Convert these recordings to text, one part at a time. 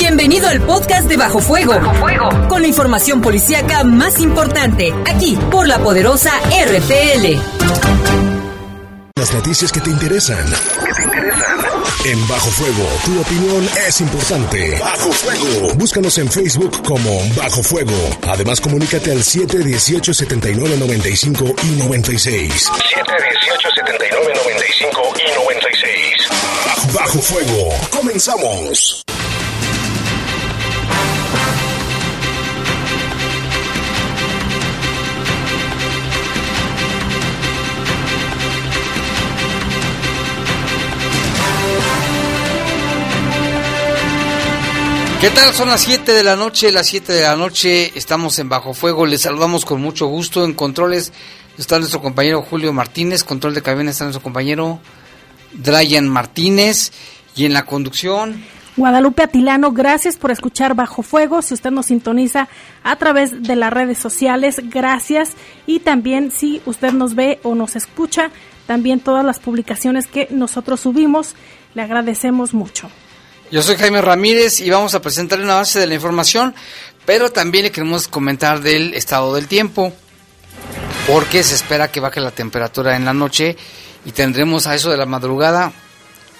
Bienvenido al podcast de Bajo Fuego. Bajo Fuego. Con la información policíaca más importante, aquí por la poderosa RPL. Las noticias que te interesan. Que te interesan. En Bajo Fuego, tu opinión es importante. Bajo Fuego. Búscanos en Facebook como Bajo Fuego. Además, comunícate al 718 79 95 y 96. 718 79 95 y 96. Bajo, Bajo Fuego. Comenzamos. ¿Qué tal? Son las 7 de la noche, las 7 de la noche, estamos en Bajo Fuego, les saludamos con mucho gusto. En controles está nuestro compañero Julio Martínez, control de cabina está nuestro compañero Dryan Martínez y en la conducción... Guadalupe Atilano, gracias por escuchar Bajo Fuego. Si usted nos sintoniza a través de las redes sociales, gracias. Y también si usted nos ve o nos escucha, también todas las publicaciones que nosotros subimos, le agradecemos mucho. Yo soy Jaime Ramírez y vamos a presentarle una base de la información, pero también le queremos comentar del estado del tiempo, porque se espera que baje la temperatura en la noche y tendremos a eso de la madrugada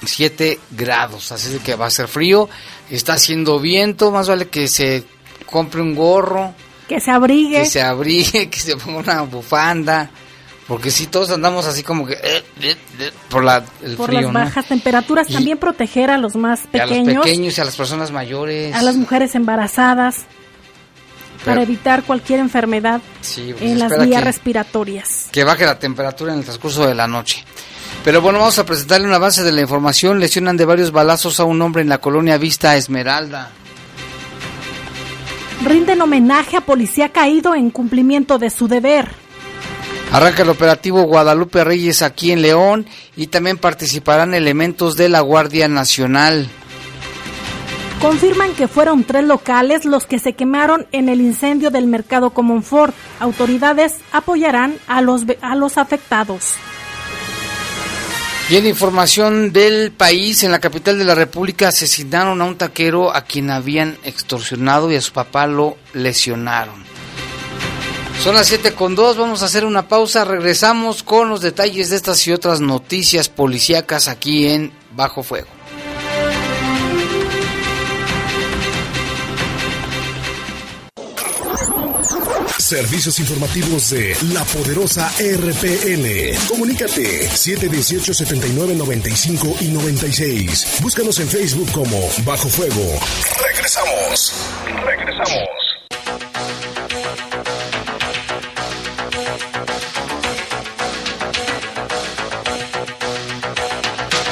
7 grados, así que va a ser frío, está haciendo viento, más vale que se compre un gorro, que se abrigue, que se abrigue, que se ponga una bufanda porque si todos andamos así como que eh, eh, eh, por la el por las bajas temperaturas, también proteger a los más pequeños, a los pequeños y a las personas mayores, a las mujeres embarazadas, para evitar cualquier enfermedad pues en las vías respiratorias. Que baje la temperatura en el transcurso de la noche. Pero bueno, vamos a presentarle un avance de la información. Lesionan de varios balazos a un hombre en la colonia Vista Esmeralda. Rinden homenaje a policía caído en cumplimiento de su deber. Arranca el operativo Guadalupe Reyes aquí en León y también participarán elementos de la Guardia Nacional. Confirman que fueron tres locales los que se quemaron en el incendio del mercado Comonfort. Autoridades apoyarán a los, a los afectados. Y en información del país, en la capital de la República asesinaron a un taquero a quien habían extorsionado y a su papá lo lesionaron. Son las 7 con 2, vamos a hacer una pausa, regresamos con los detalles de estas y otras noticias policíacas aquí en Bajo Fuego. Servicios informativos de la poderosa RPN. Comunícate 718 79 95 y 96. Búscanos en Facebook como Bajo Fuego. Regresamos. Regresamos.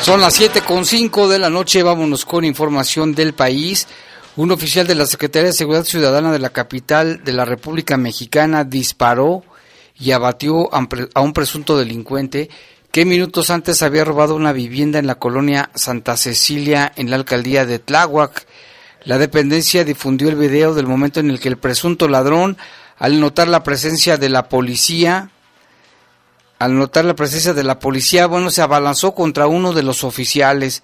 Son las 7 con 5 de la noche, vámonos con información del país. Un oficial de la Secretaría de Seguridad Ciudadana de la capital de la República Mexicana disparó y abatió a un presunto delincuente que minutos antes había robado una vivienda en la colonia Santa Cecilia en la alcaldía de Tláhuac. La dependencia difundió el video del momento en el que el presunto ladrón, al notar la presencia de la policía, al notar la presencia de la policía, bueno, se abalanzó contra uno de los oficiales.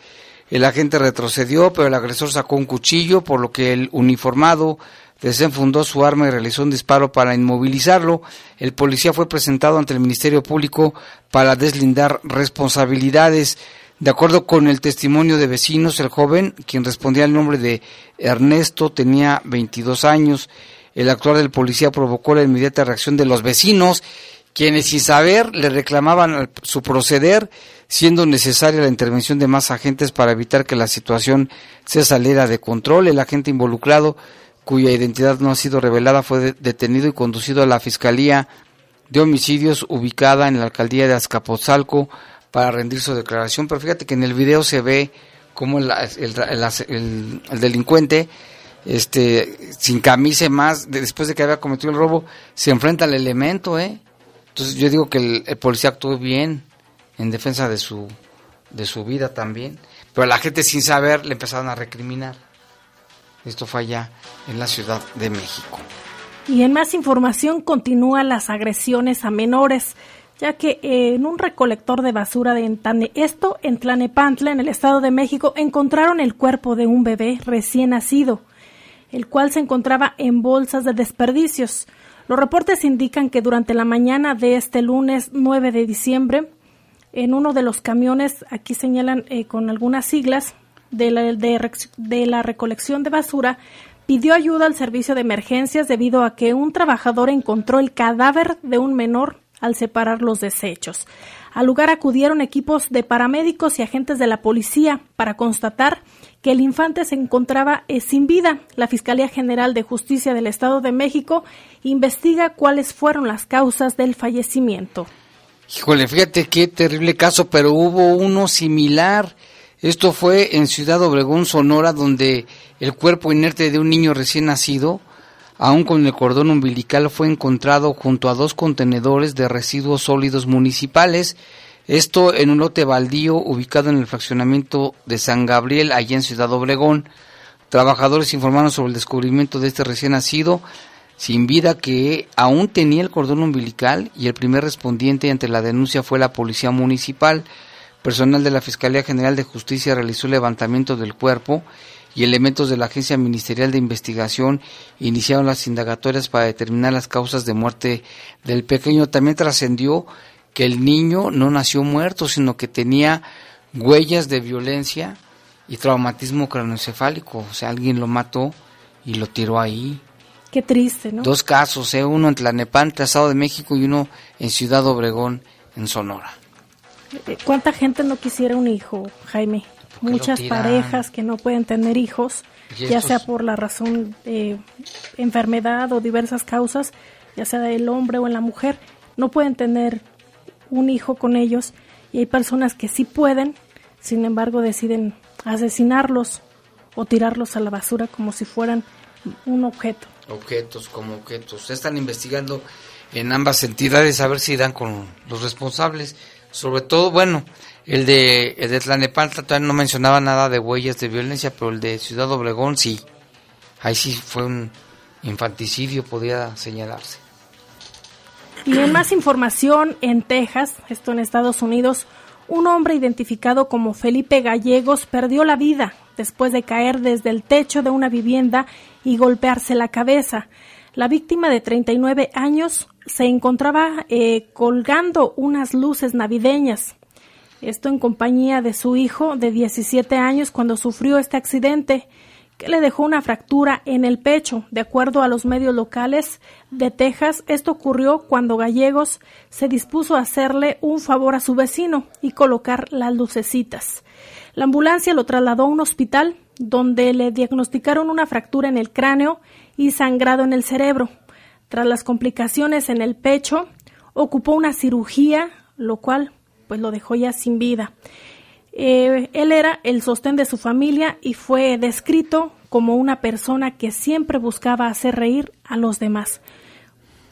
El agente retrocedió, pero el agresor sacó un cuchillo, por lo que el uniformado desenfundó su arma y realizó un disparo para inmovilizarlo. El policía fue presentado ante el Ministerio Público para deslindar responsabilidades. De acuerdo con el testimonio de vecinos, el joven, quien respondía al nombre de Ernesto, tenía 22 años. El actuar del policía provocó la inmediata reacción de los vecinos quienes sin saber le reclamaban su proceder, siendo necesaria la intervención de más agentes para evitar que la situación se saliera de control. El agente involucrado, cuya identidad no ha sido revelada, fue detenido y conducido a la Fiscalía de Homicidios ubicada en la alcaldía de Azcapotzalco para rendir su declaración. Pero fíjate que en el video se ve como el, el delincuente este sin camisa más después de que había cometido el robo se enfrenta al elemento eh entonces yo digo que el, policía actuó bien en defensa de su, de su vida también, pero la gente sin saber le empezaron a recriminar. Esto fue allá en la Ciudad de México. Y en más información continúan las agresiones a menores. ya que en un recolector de basura de Entane, esto en Tlanepantla, en el Estado de México, encontraron el cuerpo de un bebé recién nacido, el cual se encontraba en bolsas de desperdicios. Los reportes indican que durante la mañana de este lunes 9 de diciembre, en uno de los camiones, aquí señalan eh, con algunas siglas, de la, de la recolección de basura, pidió ayuda al servicio de emergencias debido a que un trabajador encontró el cadáver de un menor al separar los desechos. Al lugar acudieron equipos de paramédicos y agentes de la policía para constatar que el infante se encontraba eh, sin vida. La Fiscalía General de Justicia del Estado de México investiga cuáles fueron las causas del fallecimiento. Híjole, fíjate qué terrible caso, pero hubo uno similar. Esto fue en Ciudad Obregón, Sonora, donde el cuerpo inerte de un niño recién nacido aún con el cordón umbilical, fue encontrado junto a dos contenedores de residuos sólidos municipales, esto en un lote baldío ubicado en el fraccionamiento de San Gabriel, allá en Ciudad Obregón. Trabajadores informaron sobre el descubrimiento de este recién nacido sin vida que aún tenía el cordón umbilical y el primer respondiente ante la denuncia fue la policía municipal. Personal de la Fiscalía General de Justicia realizó el levantamiento del cuerpo y elementos de la Agencia Ministerial de Investigación iniciaron las indagatorias para determinar las causas de muerte del pequeño. También trascendió que el niño no nació muerto, sino que tenía huellas de violencia y traumatismo craneoencefálico. O sea, alguien lo mató y lo tiró ahí. Qué triste, ¿no? Dos casos, ¿eh? uno en Tlanepantla, Estado de México, y uno en Ciudad Obregón, en Sonora. Eh, ¿Cuánta gente no quisiera un hijo, Jaime? Muchas parejas que no pueden tener hijos, ya sea por la razón de enfermedad o diversas causas, ya sea del hombre o en la mujer, no pueden tener un hijo con ellos y hay personas que sí pueden, sin embargo deciden asesinarlos o tirarlos a la basura como si fueran un objeto. Objetos como objetos. Están investigando en ambas entidades a ver si dan con los responsables. Sobre todo, bueno, el de, el de todavía no mencionaba nada de huellas de violencia, pero el de Ciudad Obregón sí. Ahí sí fue un infanticidio, podía señalarse. Y en más información, en Texas, esto en Estados Unidos, un hombre identificado como Felipe Gallegos perdió la vida después de caer desde el techo de una vivienda y golpearse la cabeza. La víctima de 39 años se encontraba eh, colgando unas luces navideñas esto en compañía de su hijo de 17 años cuando sufrió este accidente que le dejó una fractura en el pecho. De acuerdo a los medios locales de Texas, esto ocurrió cuando Gallegos se dispuso a hacerle un favor a su vecino y colocar las lucecitas. La ambulancia lo trasladó a un hospital donde le diagnosticaron una fractura en el cráneo y sangrado en el cerebro. Tras las complicaciones en el pecho, ocupó una cirugía, lo cual pues lo dejó ya sin vida. Eh, él era el sostén de su familia y fue descrito como una persona que siempre buscaba hacer reír a los demás.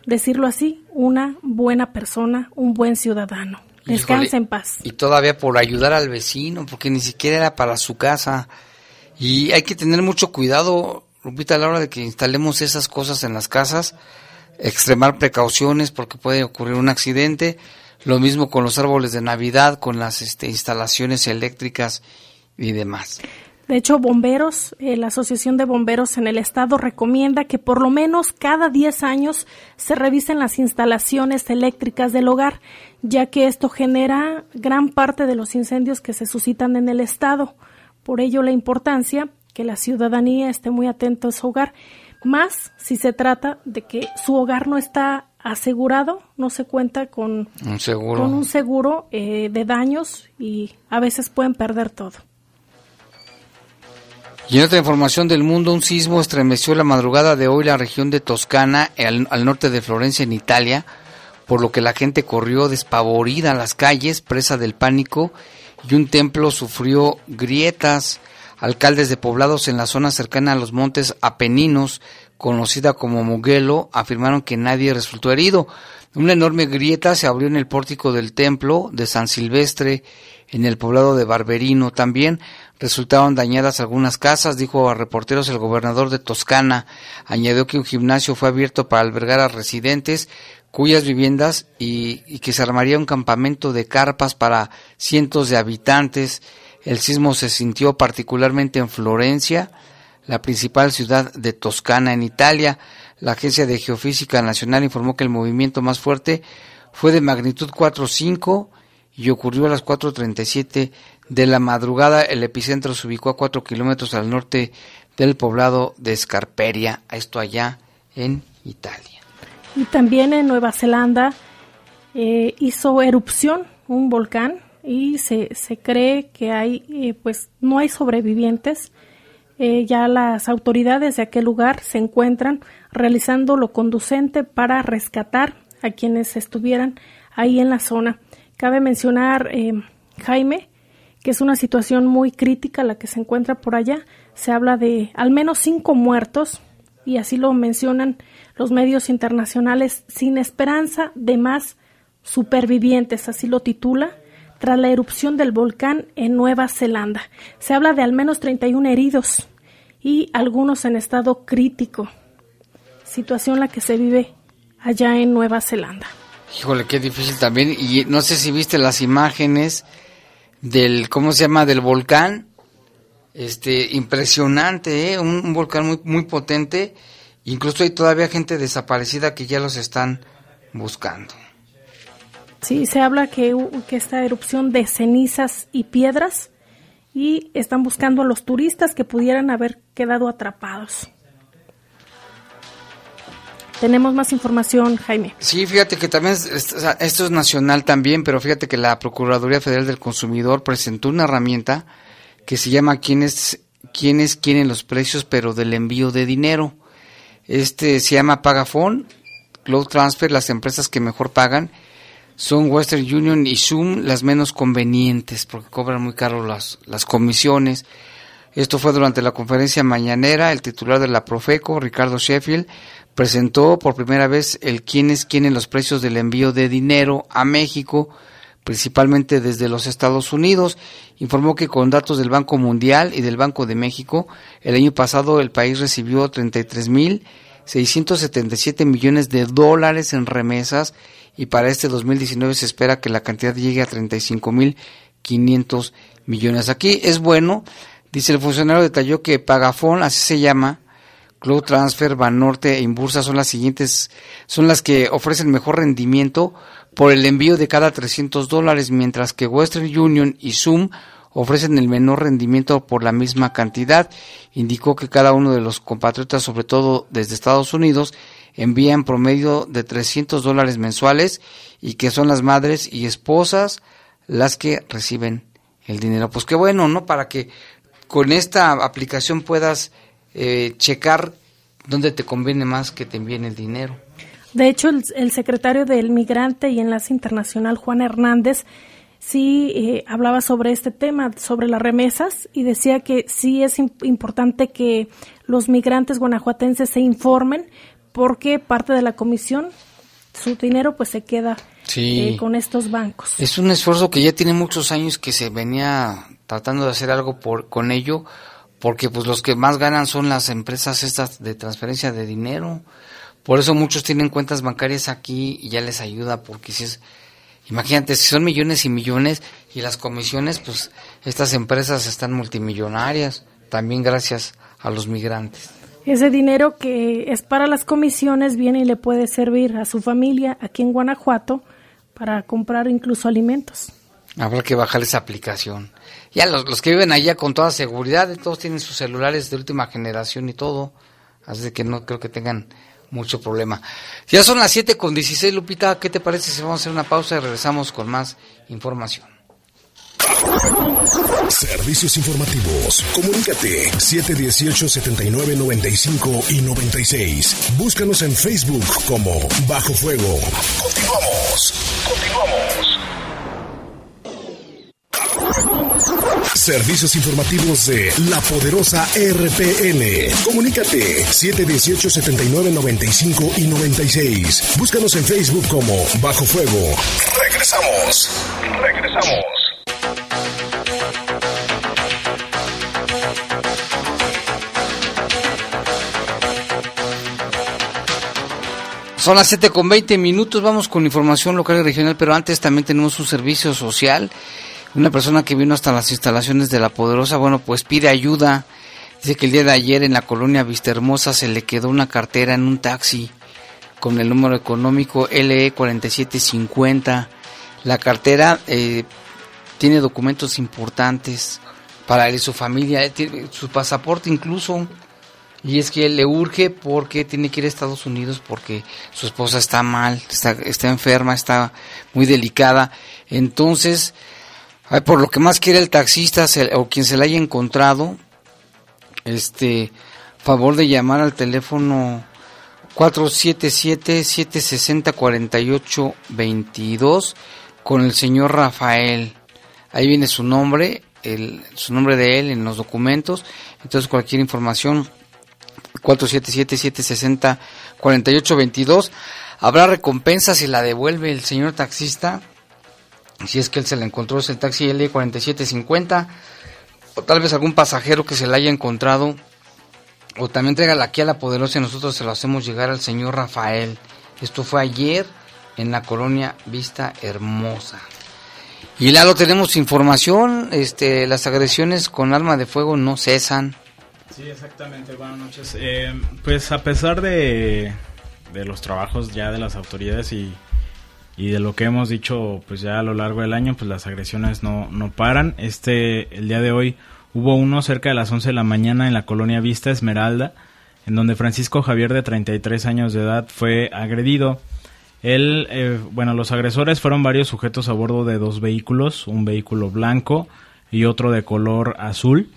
Decirlo así, una buena persona, un buen ciudadano. Descansa en paz. Y todavía por ayudar al vecino, porque ni siquiera era para su casa. Y hay que tener mucho cuidado, Lupita, a la hora de que instalemos esas cosas en las casas, extremar precauciones porque puede ocurrir un accidente lo mismo con los árboles de Navidad, con las este, instalaciones eléctricas y demás. De hecho, bomberos, eh, la Asociación de Bomberos en el Estado recomienda que por lo menos cada 10 años se revisen las instalaciones eléctricas del hogar, ya que esto genera gran parte de los incendios que se suscitan en el Estado. Por ello, la importancia que la ciudadanía esté muy atenta a su hogar, más si se trata de que su hogar no está asegurado, no se cuenta con un seguro, con un seguro eh, de daños y a veces pueden perder todo. Y en otra información del mundo, un sismo estremeció la madrugada de hoy la región de Toscana, al, al norte de Florencia, en Italia, por lo que la gente corrió despavorida a las calles, presa del pánico, y un templo sufrió grietas. Alcaldes de poblados en la zona cercana a los montes Apeninos conocida como Mugello, afirmaron que nadie resultó herido. Una enorme grieta se abrió en el pórtico del templo de San Silvestre, en el poblado de Barberino. También resultaron dañadas algunas casas, dijo a reporteros el gobernador de Toscana. Añadió que un gimnasio fue abierto para albergar a residentes, cuyas viviendas y, que se armaría un campamento de carpas para cientos de habitantes. El sismo se sintió particularmente en Florencia, la principal ciudad de Toscana en Italia. La Agencia de Geofísica Nacional informó que el movimiento más fuerte fue de magnitud 4.5 y ocurrió a las 4.37 de la madrugada. El epicentro se ubicó a 4 kilómetros al norte del poblado de Scarperia, esto allá en Italia. Y también en Nueva Zelanda eh, hizo erupción un volcán y se, se cree que hay, eh, pues no hay sobrevivientes. Eh, ya las autoridades de aquel lugar se encuentran realizando lo conducente para rescatar a quienes estuvieran ahí en la zona. Cabe mencionar, Jaime, que es una situación muy crítica la que se encuentra por allá. Se habla de al menos cinco muertos, y así lo mencionan los medios internacionales, sin esperanza de más supervivientes, así lo titula, tras la erupción del volcán en Nueva Zelanda. Se habla de al menos 31 heridos y algunos en estado crítico. Situación la que se vive allá en Nueva Zelanda. Híjole, qué difícil también. Y no sé si viste las imágenes del, ¿cómo se llama? Del volcán. Este, impresionante, ¿eh? un, un volcán muy, muy potente Incluso hay todavía gente desaparecida que ya los están buscando. Sí, se habla que, que esta erupción de cenizas y piedras y están buscando a los turistas que pudieran haber quedado atrapados. Tenemos más información, Jaime. Sí, fíjate que también, esto es nacional también, pero fíjate que la Procuraduría Federal del Consumidor presentó una herramienta que se llama ¿Quiénes, quiénes quieren los precios, pero del envío de dinero? Este se llama Pagafone, Cloud Transfer, las empresas que mejor pagan son Western Union y Zoom las menos convenientes porque cobran muy caro las, las comisiones. Esto fue durante la conferencia mañanera. El titular de la Profeco, Ricardo Sheffield, presentó por primera vez el quiénes quieren los precios del envío de dinero a México, principalmente desde los Estados Unidos. Informó que con datos del Banco Mundial y del Banco de México, el año pasado el país recibió 33 mil 677 millones de dólares en remesas y para este 2019 se espera que la cantidad llegue a 35 mil 500 millones. Aquí es bueno, dice el funcionario, detalló que Pagafón, así se llama, Cloud Transfer, Banorte e Inbursa son las siguientes, son las que ofrecen mejor rendimiento por el envío de cada 300 dólares, mientras que Western Union y Zoom ofrecen el menor rendimiento por la misma cantidad. Indicó que cada uno de los compatriotas, sobre todo desde Estados Unidos, envían promedio de 300 dólares mensuales y que son las madres y esposas las que reciben el dinero. Pues qué bueno, ¿no? Para que con esta aplicación puedas eh, checar dónde te conviene más que te envíen el dinero. De hecho, el, secretario del Migrante y Enlace Internacional, Juan Hernández, sí eh, hablaba sobre este tema, sobre las remesas, y decía que sí es importante que los migrantes guanajuatenses se informen porque parte de la comisión, su dinero pues se queda eh, con estos bancos. Es un esfuerzo que ya tiene muchos años que se venía tratando de hacer algo por, con ello, porque pues los que más ganan son las empresas estas de transferencia de dinero. Por eso muchos tienen cuentas bancarias aquí y ya les ayuda, porque si es, imagínate, si son millones y millones y las comisiones, pues estas empresas están multimillonarias, también gracias a los migrantes. Ese dinero que es para las comisiones viene y le puede servir a su familia aquí en Guanajuato para comprar incluso alimentos. Habrá que bajar esa aplicación. Ya los, los que viven allá con toda seguridad, todos tienen sus celulares de última generación y todo, así que no creo que tengan mucho problema. Ya son las 7 con 16, Lupita, ¿qué te parece si vamos a hacer una pausa y regresamos con más información? Servicios informativos. Comunícate 718-7995 y 96. Búscanos en Facebook como Bajo Fuego. Continuamos. Continuamos. Servicios informativos de la poderosa RPN. Comunícate 718-7995 y 96. Búscanos en Facebook como Bajo Fuego. Regresamos. Regresamos. Son las 7 con 20 minutos, vamos con información local y regional, pero antes también tenemos un servicio social. Una persona que vino hasta las instalaciones de La Poderosa, bueno, pues pide ayuda. Dice que el día de ayer en la colonia Vista Hermosa se le quedó una cartera en un taxi con el número económico LE 4750. La cartera eh, tiene documentos importantes para él y su familia, tiene su pasaporte incluso. Y es que él le urge porque tiene que ir a Estados Unidos porque su esposa está mal, está, está enferma, está muy delicada. Entonces, por lo que más quiere el taxista o quien se la haya encontrado, este, favor de llamar al teléfono 477-760-4822 con el señor Rafael. Ahí viene su nombre, el, su nombre de él en los documentos. Entonces cualquier información 477-760-4822. Habrá recompensa si la devuelve el señor taxista. Si es que él se la encontró, es el taxi L4750. O tal vez algún pasajero que se la haya encontrado. O también tráigala aquí a la poderosa y nosotros se lo hacemos llegar al señor Rafael. Esto fue ayer en la colonia Vista Hermosa. Y lo tenemos información, este, las agresiones con arma de fuego no cesan. Sí, exactamente, buenas noches. Eh, pues a pesar de, de, los trabajos ya de las autoridades y, y, de lo que hemos dicho pues ya a lo largo del año, pues las agresiones no, no paran. Este, el día de hoy hubo uno cerca de las 11 de la mañana en la colonia Vista Esmeralda, en donde Francisco Javier de 33 años de edad fue agredido. Él, eh, bueno, los agresores fueron varios sujetos a bordo de dos vehículos, un vehículo blanco y otro de color azul.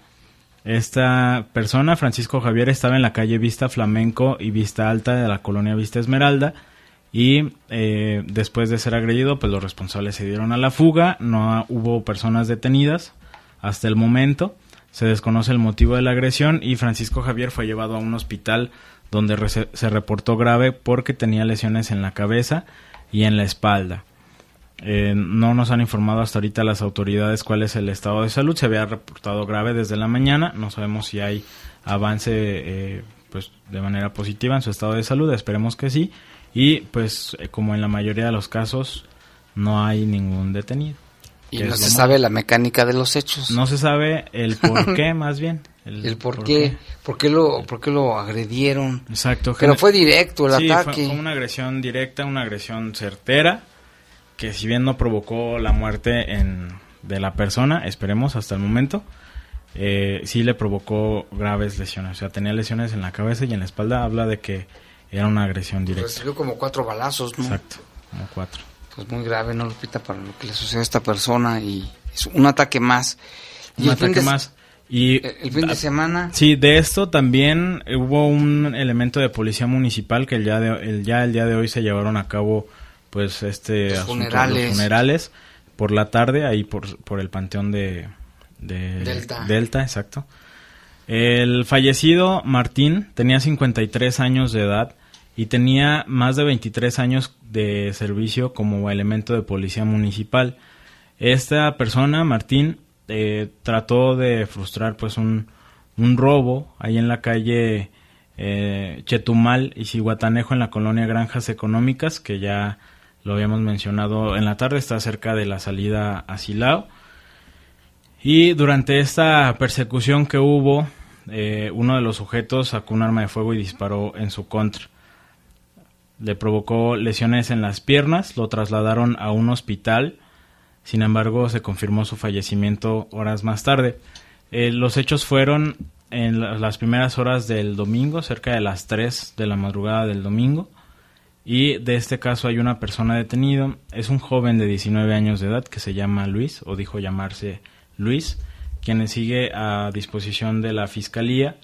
Esta persona, Francisco Javier, estaba en la calle Vista Flamenco y Vista Alta de la colonia Vista Esmeralda y eh, después de ser agredido, pues los responsables se dieron a la fuga, no hubo personas detenidas hasta el momento, se desconoce el motivo de la agresión y Francisco Javier fue llevado a un hospital donde se reportó grave porque tenía lesiones en la cabeza y en la espalda. Eh, no nos han informado hasta ahorita las autoridades cuál es el estado de salud. Se había reportado grave desde la mañana. No sabemos si hay avance eh, pues de manera positiva en su estado de salud. Esperemos que sí. Y pues eh, como en la mayoría de los casos no hay ningún detenido. Y no se sabe la mecánica de los hechos. No se sabe el por qué más bien. El, por, qué, por qué lo, por qué lo agredieron. Exacto. Pero fue directo el ataque. fue una agresión directa, una agresión certera que si bien no provocó la muerte en, de la persona, esperemos hasta el momento, eh, sí le provocó graves lesiones. O sea, tenía lesiones en la cabeza y en la espalda. Habla de que era una agresión directa. Recibió como cuatro balazos, ¿no? Exacto, como cuatro. Pues muy grave, ¿no, Lupita? Para lo que le sucedió a esta persona y es un ataque más. Un ataque más. Y el fin de semana. Sí, de esto también hubo un elemento de policía municipal que el día de, el, ya el día de hoy se llevaron a cabo pues este funerales. funerales por la tarde ahí por, por el panteón de, Delta. Delta, exacto. El fallecido Martín tenía 53 años de edad y tenía más de 23 años de servicio como elemento de policía municipal. Esta persona, Martín, eh, trató de frustrar pues un, un robo ahí en la calle eh, Chetumal y Cihuatanejo en la colonia Granjas Económicas que ya lo habíamos mencionado en la tarde, está cerca de la salida a Silao. Y durante esta persecución que hubo, eh, uno de los sujetos sacó un arma de fuego y disparó en su contra. Le provocó lesiones en las piernas, lo trasladaron a un hospital, sin embargo se confirmó su fallecimiento horas más tarde. Eh, los hechos fueron en las primeras horas del domingo, cerca de las 3 de la madrugada del domingo. Y de este caso hay una persona detenida, es un joven de 19 años de edad que se llama Luis, o dijo llamarse Luis, quien sigue a disposición de la Fiscalía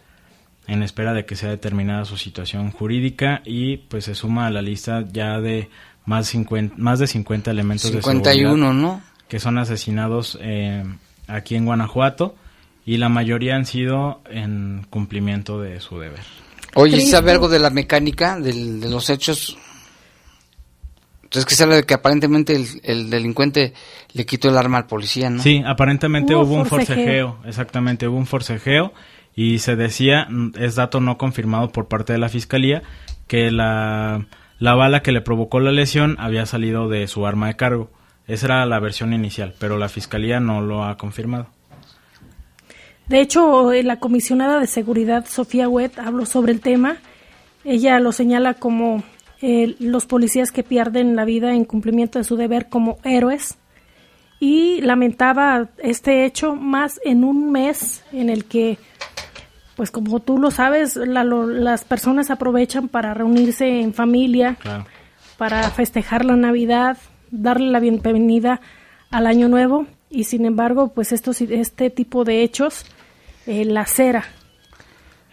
en espera de que sea determinada su situación jurídica y pues se suma a la lista ya de más, 50, más de 50 elementos de seguridad ¿no? Que son asesinados eh, aquí en Guanajuato y la mayoría han sido en cumplimiento de su deber. Oye, ¿sabe algo de la mecánica de los hechos? Entonces que se habla de que aparentemente el, delincuente le quitó el arma al policía, ¿no? Sí, aparentemente hubo, un forcejeo, exactamente, hubo un forcejeo y se decía, es dato no confirmado por parte de la fiscalía, que la, la bala que le provocó la lesión había salido de su arma de cargo. Esa era la versión inicial, pero la fiscalía no lo ha confirmado. De hecho, eh, la comisionada de seguridad Sofía Wet habló sobre el tema. Ella lo señala como eh, los policías que pierden la vida en cumplimiento de su deber como héroes y lamentaba este hecho más en un mes en el que, pues como tú lo sabes, las personas aprovechan para reunirse en familia, para festejar la Navidad, darle la bienvenida al Año Nuevo y sin embargo, pues estos, este tipo de hechos eh, la cera.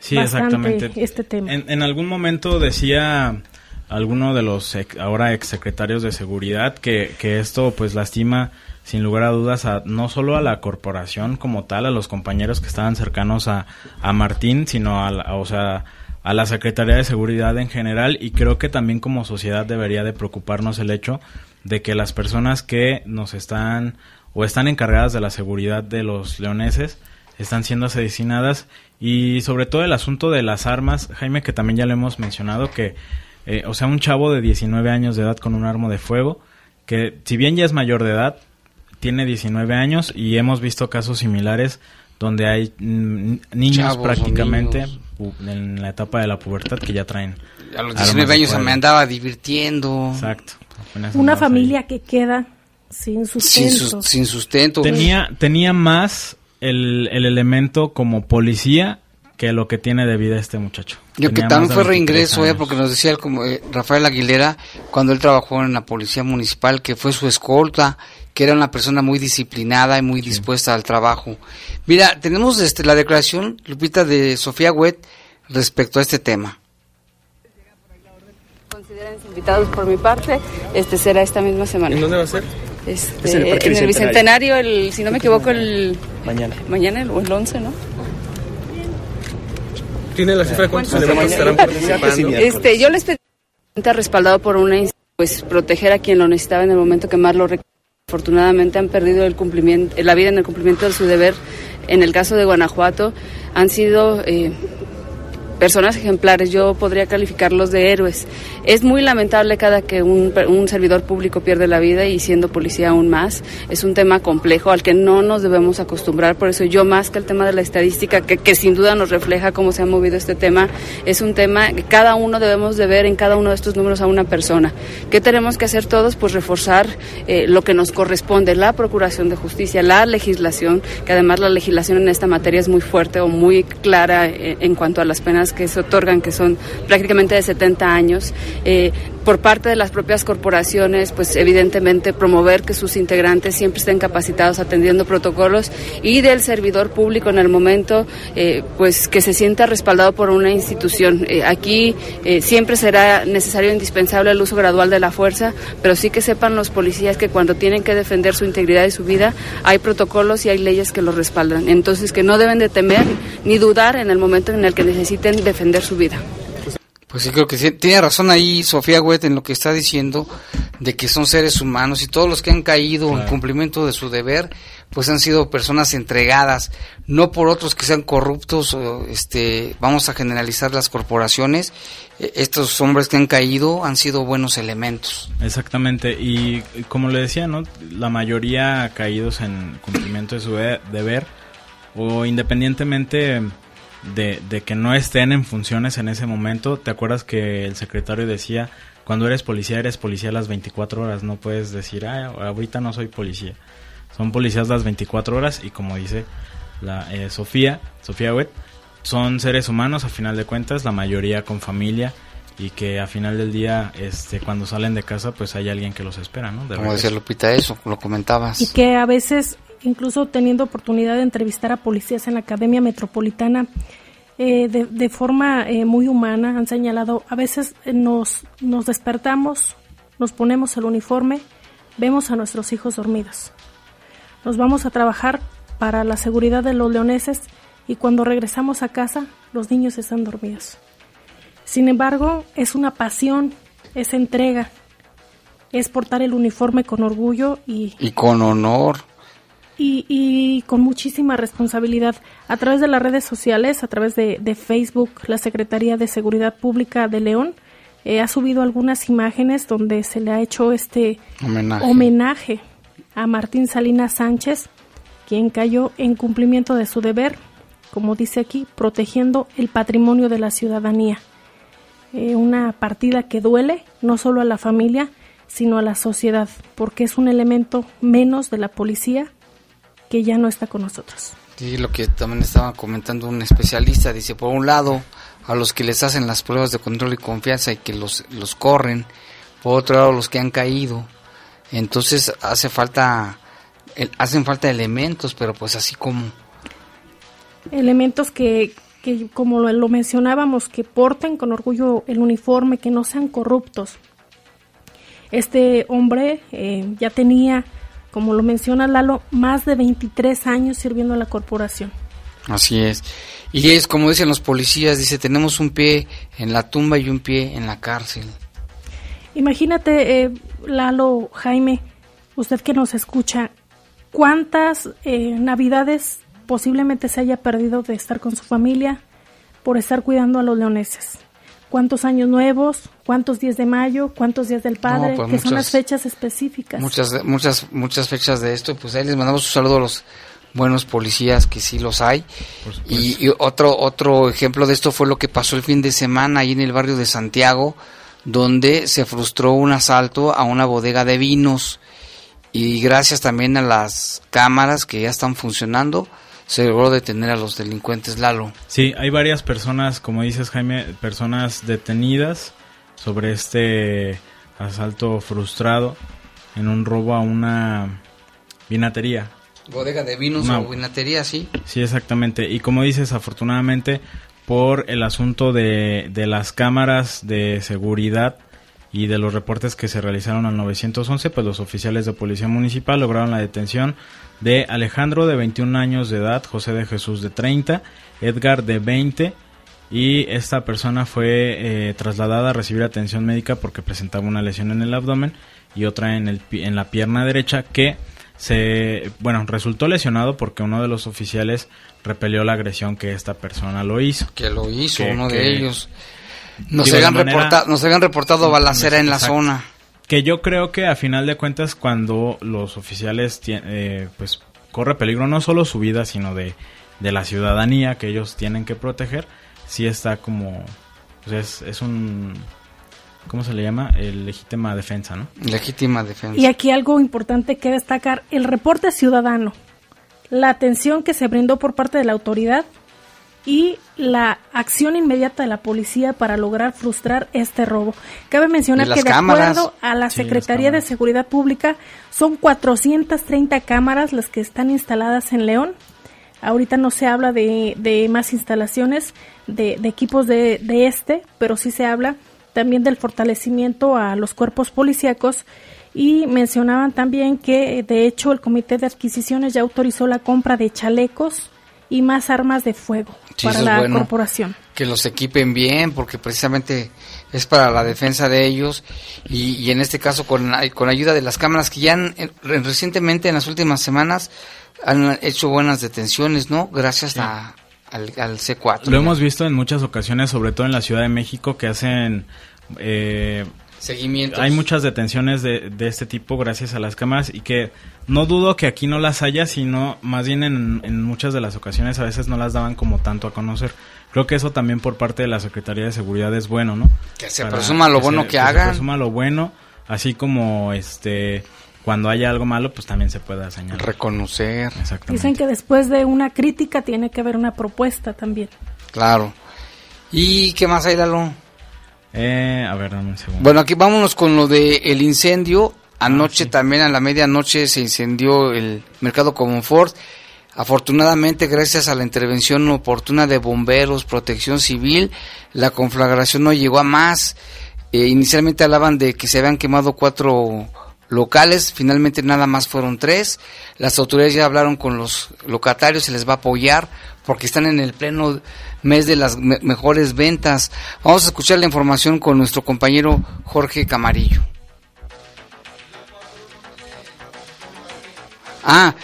Sí, exactamente. Este tema. En, algún momento decía alguno de los ahora exsecretarios de seguridad que, que esto pues lastima sin lugar a dudas a, no solo a la corporación como tal, a los compañeros que estaban cercanos a, a Martín, sino a, o sea, a la Secretaría de Seguridad en general y creo que también como sociedad debería de preocuparnos el hecho de que las personas que nos están o están encargadas de la seguridad de los leoneses están siendo asesinadas y sobre todo el asunto de las armas, Jaime, que también ya le hemos mencionado, que, eh, o sea, un chavo de 19 años de edad con un arma de fuego, que si bien ya es mayor de edad, tiene 19 años y hemos visto casos similares donde hay niños prácticamente en la etapa de la pubertad que ya traen. A los 19 años me andaba divirtiendo. Exacto. Una familia que queda sin sustento. sin sustento. Tenía, tenía más el, el elemento como policía que lo que tiene de vida este muchacho. Yo que también fue reingreso, eh, porque nos decía como eh, Rafael Aguilera, cuando él trabajó en la policía municipal, que fue su escolta, que era una persona muy disciplinada y muy dispuesta al trabajo. Mira, tenemos este, la declaración, Lupita, de Sofía Huet respecto a este tema. Invitados por mi parte, este será esta misma semana. ¿En dónde va a ser? Este, en el, Bicentenario, el, si no me equivoco, el... Mañana. Mañana, el, el 11, ¿no? ¿Tiene la cifra de cuántos elementos estarán participando? Este, yo les pedí respaldado por una pues proteger a quien lo necesitaba en el momento que más lo requería. Afortunadamente han perdido el cumplimiento, la vida en el cumplimiento de su deber. En el caso de Guanajuato han sido eh, personas ejemplares, yo podría calificarlos de héroes. Es muy lamentable cada que un, un, servidor público pierde la vida y siendo policía aún más. Es un tema complejo al que no nos debemos acostumbrar, por eso yo más que el tema de la estadística, que, sin duda nos refleja cómo se ha movido este tema, es un tema que cada uno debemos de ver en cada uno de estos números a una persona. ¿Qué tenemos que hacer todos? Pues reforzar eh, lo que nos corresponde, la procuración de justicia, la legislación, que además la legislación en esta materia es muy fuerte o muy clara eh, en cuanto a las penas que se otorgan, que son prácticamente de 70 años, eh, por parte de las propias corporaciones, pues evidentemente promover que sus integrantes siempre estén capacitados atendiendo protocolos y del servidor público en el momento, eh, pues que se sienta respaldado por una institución. Eh, aquí siempre será necesario e indispensable el uso gradual de la fuerza, pero sí que sepan los policías que cuando tienen que defender su integridad y su vida, hay protocolos y hay leyes que los respaldan. Entonces que no deben de temer ni dudar en el momento en el que necesiten defender su vida. Pues sí, creo que tiene razón ahí Sofía Huet en lo que está diciendo de que son seres humanos y todos los que han caído en cumplimiento de su deber, pues han sido personas entregadas, no por otros que sean corruptos, este, vamos a generalizar las corporaciones, e, estos hombres que han caído han sido buenos elementos. Exactamente, y como le decía, ¿no? La mayoría caídos en cumplimiento de su deber, o independientemente de, que no estén en funciones en ese momento. ¿Te acuerdas que el secretario decía, cuando eres policía, eres policía las 24 horas? No puedes decir, ah, ahorita no soy policía. Son policías las 24 horas y como dice la eh, Sofía, Sofía Wet, son seres humanos a final de cuentas, la mayoría con familia y que a final del día, este, cuando salen de casa, pues hay alguien que los espera, ¿no? como decía Lupita, eso, lo comentabas. Y que a veces incluso teniendo oportunidad de entrevistar a policías en la Academia Metropolitana, eh, de, forma eh, muy humana, han señalado, a veces eh, nos, nos despertamos, nos ponemos el uniforme, vemos a nuestros hijos dormidos. Nos vamos a trabajar para la seguridad de los leoneses y cuando regresamos a casa los niños están dormidos. Sin embargo, es una pasión, es entrega, es portar el uniforme con orgullo y... Y con honor y, con muchísima responsabilidad. A través de las redes sociales, a través de, Facebook, la Secretaría de Seguridad Pública de León eh, ha subido algunas imágenes donde se le ha hecho este Homenaje. homenaje a Martín Salinas Sánchez, quien cayó en cumplimiento de su deber, como dice aquí, protegiendo el patrimonio de la ciudadanía. Eh, una partida que duele no solo a la familia, sino a la sociedad, porque es un elemento menos de la policía que ya no está con nosotros. Sí, lo que también estaba comentando un especialista, dice, por un lado, a los que les hacen las pruebas de control y confianza y que los, los corren, por otro lado, los que han caído. Entonces hace falta, hacen falta elementos, pero pues así como, elementos que, que como lo, lo mencionábamos, que porten con orgullo el uniforme, que no sean corruptos. Este hombre eh, ya tenía, como lo menciona Lalo, más de 23 años sirviendo a la corporación. así es. Y es como dicen los policías, dice, tenemos un pie en la tumba y un pie en la cárcel. Imagínate, eh, Lalo, Jaime, usted que nos escucha, ¿cuántas eh, navidades posiblemente se haya perdido de estar con su familia por estar cuidando a los leoneses? ¿Cuántos años nuevos? ¿Cuántos días de mayo? ¿Cuántos días del padre? pues que son muchas- las fechas específicas. Muchas, muchas, muchas fechas de esto, pues ahí les mandamos un saludo a los buenos policías que sí los hay. Y, y otro, otro ejemplo de esto fue lo que pasó el fin de semana ahí en el barrio de Santiago, donde se frustró un asalto a una bodega de vinos. Y gracias también a las cámaras que ya están funcionando, se logró detener a los delincuentes Lalo. Sí, hay varias personas, como dices Jaime, personas detenidas sobre este asalto frustrado en un robo a una vinatería. Bodega de vinos Una- o vinatería, sí. Sí, exactamente. Y como dices, afortunadamente, por el asunto de, de las cámaras de seguridad y de los reportes que se realizaron al 911, pues los oficiales de policía municipal lograron la detención de Alejandro de 21 años de edad, José de Jesús de 30, Edgar de 20 y esta persona fue eh, trasladada a recibir atención médica porque presentaba una lesión en el abdomen y otra en, el, en la pierna derecha que se, bueno, resultó lesionado porque uno de los oficiales repelió la agresión que esta persona lo hizo. que lo hizo Que- uno que- de ellos. Nos Digo, habían, manera- reportado, nos habían reportado balacera en la Exacto. zona. Que yo creo que a final de cuentas cuando los oficiales tien- eh, pues corre peligro no solo su vida sino de, de la ciudadanía que ellos tienen que proteger, sí está como pues es, es un ¿cómo se le llama? El legítima defensa, ¿no? Legítima defensa. Y aquí algo importante que destacar, el reporte ciudadano, la atención que se brindó por parte de la autoridad y la acción inmediata de la policía para lograr frustrar este robo. Cabe mencionar que de cámaras. acuerdo a la Sí, Secretaría de. Seguridad Pública son 430 cámaras las que están instaladas en León. Ahorita no se habla de, de más instalaciones de, de equipos de, de este, pero sí se habla también del fortalecimiento a los cuerpos policíacos y mencionaban también que de hecho el Comité de Adquisiciones ya autorizó la compra de chalecos y más armas de fuego Sí, para la bueno. corporación. que los equipen bien, porque precisamente es para la defensa de ellos y, y en este caso con, con ayuda de las cámaras que ya han, eh, recientemente en las últimas semanas han hecho buenas detenciones, ¿no? Gracias a, al, al C4. Lo hemos visto en muchas ocasiones, sobre todo en la Ciudad de México, que hacen... eh, Seguimientos. hay muchas detenciones de, de este tipo gracias a las cámaras y que no dudo que aquí no las haya, sino más bien en, en muchas de las ocasiones a veces no las daban como tanto a conocer. Creo que eso también por parte de la Secretaría de Seguridad es bueno, ¿no? Que se Para presuma lo bueno se- que se hagan. presuma lo bueno, así como este cuando haya algo malo, pues también se pueda señalar. Reconocer, Exactamente. Dicen que después de una crítica tiene que haber una propuesta también. claro. ¿Y qué más hay, Lalo? Eh, a ver, dame un segundo. Bueno, aquí vámonos con lo de el incendio. Anoche Ah, sí. también a la medianoche se incendió el mercado Comonfort. Afortunadamente, gracias a la intervención oportuna de bomberos, protección civil, la conflagración no llegó a más. Eh, inicialmente hablaban de que se habían quemado cuatro locales, finalmente nada más fueron tres. Las autoridades ya hablaron con los locatarios, se les va a apoyar porque están en el pleno mes de las me- mejores ventas. Vamos a escuchar la información con nuestro compañero Jorge Camarillo. Ah,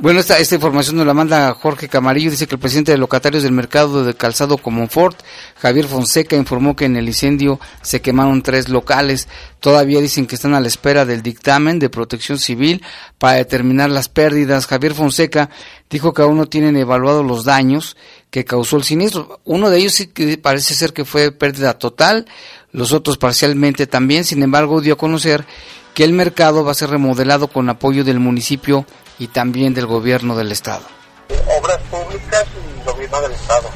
Bueno, esta, esta información nos la manda Jorge Camarillo. Dice que el presidente de locatarios del mercado de calzado Comonfort, Javier Fonseca, informó que en el incendio se quemaron tres locales. Todavía dicen que están a la espera del dictamen de protección civil para determinar las pérdidas. Javier Fonseca dijo que aún no tienen evaluados los daños que causó el siniestro. Uno de ellos sí que parece ser que fue pérdida total, los otros parcialmente también. Sin embargo, dio a conocer que el mercado va a ser remodelado con apoyo del municipio y también del gobierno del estado. Obras públicas y gobierno del estado,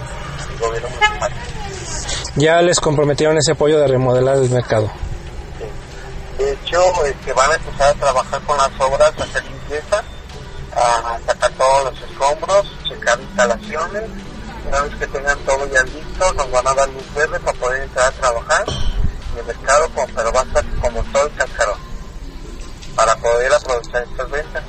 y gobierno municipal. Ya les comprometieron ese apoyo de remodelar el mercado. Sí. De hecho, este, van a empezar a trabajar con las obras, a hacer limpieza, a sacar todos los escombros, checar instalaciones. Una vez que tengan todo ya listo, nos van a dar luz verde para poder entrar a trabajar. Y el mercado, pero va a estar como todo el cascarón, para poder aprovechar estas ventas.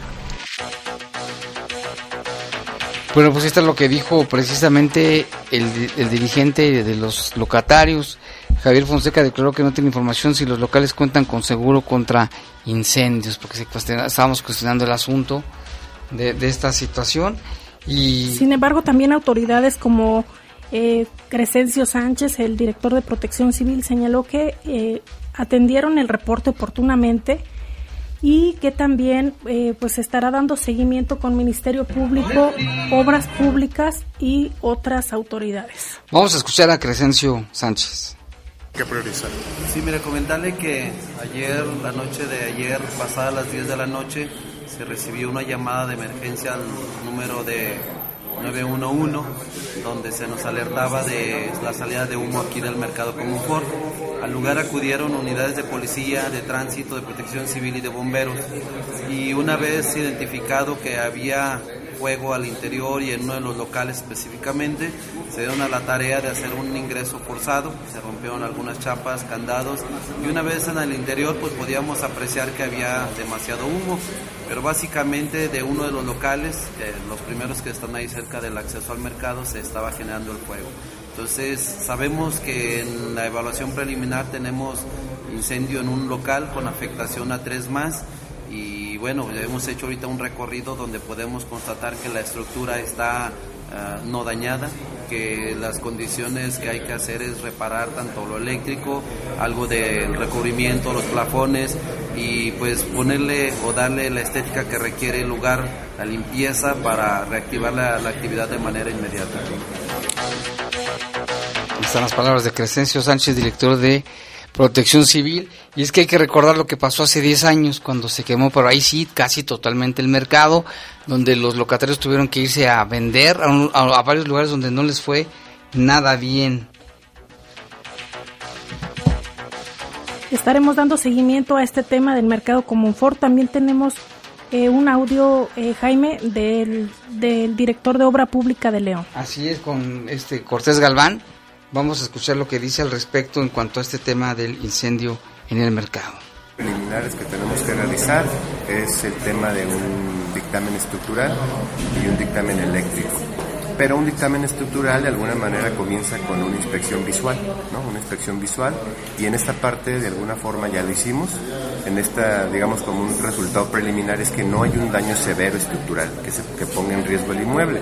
Bueno, pues esto es lo que dijo precisamente el, el, dirigente de los locatarios. Javier Fonseca declaró que no tiene información si los locales cuentan con seguro contra incendios, porque se cuestiona, estábamos cuestionando el asunto de, de, esta situación. Y... Sin embargo, también autoridades como eh, Crescencio Sánchez, el director de Protección Civil, señaló que eh, atendieron el reporte oportunamente y que también eh, pues estará dando seguimiento con Ministerio Público, Obras Públicas y otras autoridades. Vamos a escuchar a Crescencio Sánchez. ¿Qué priorizar? Sí, mire, comentarle que ayer, la noche de ayer, pasada las 10 de la noche, se recibió una llamada de emergencia al número de 911, donde se nos alertaba de la salida de humo aquí del mercado Comunfort. Al lugar acudieron unidades de policía, de tránsito, de protección civil y de bomberos. Y una vez identificado que había fuego al interior y en uno de los locales específicamente, se dieron a la tarea de hacer un ingreso forzado, se rompieron algunas chapas, candados y una vez en el interior pues podíamos apreciar que había demasiado humo, pero básicamente de uno de los locales, eh, los primeros que están ahí cerca del acceso al mercado, se estaba generando el fuego. Entonces sabemos que en la evaluación preliminar tenemos incendio en un local con afectación a tres más y bueno, hemos hecho ahorita un recorrido donde podemos constatar que la estructura está uh, no dañada, que las condiciones que hay que hacer es reparar tanto lo eléctrico, algo del recubrimiento, los plafones y pues ponerle o darle la estética que requiere el lugar, la limpieza para reactivar la, la actividad de manera inmediata. Están las palabras de Crescencio Sánchez, director de Protección Civil. Y es que hay que recordar lo que pasó hace 10 años cuando se quemó, pero ahí sí, casi totalmente el mercado, donde los locatarios tuvieron que irse a vender a, un, a, a varios lugares donde no les fue nada bien. Estaremos dando seguimiento a este tema del mercado Comunfort. También tenemos eh, un audio, eh, Jaime, del, del director de Obra Pública de León. Así es, con este Cortés Galván. Vamos a escuchar lo que dice al respecto en cuanto a este tema del incendio en el mercado. Preliminares que tenemos que realizar es el tema de un dictamen estructural y un dictamen eléctrico. Pero un dictamen estructural de alguna manera comienza con una inspección visual, ¿no? Una inspección visual y en esta parte de alguna forma ya lo hicimos. En esta, digamos, como un resultado preliminar es que no hay un daño severo estructural que, se, que ponga en riesgo el inmueble.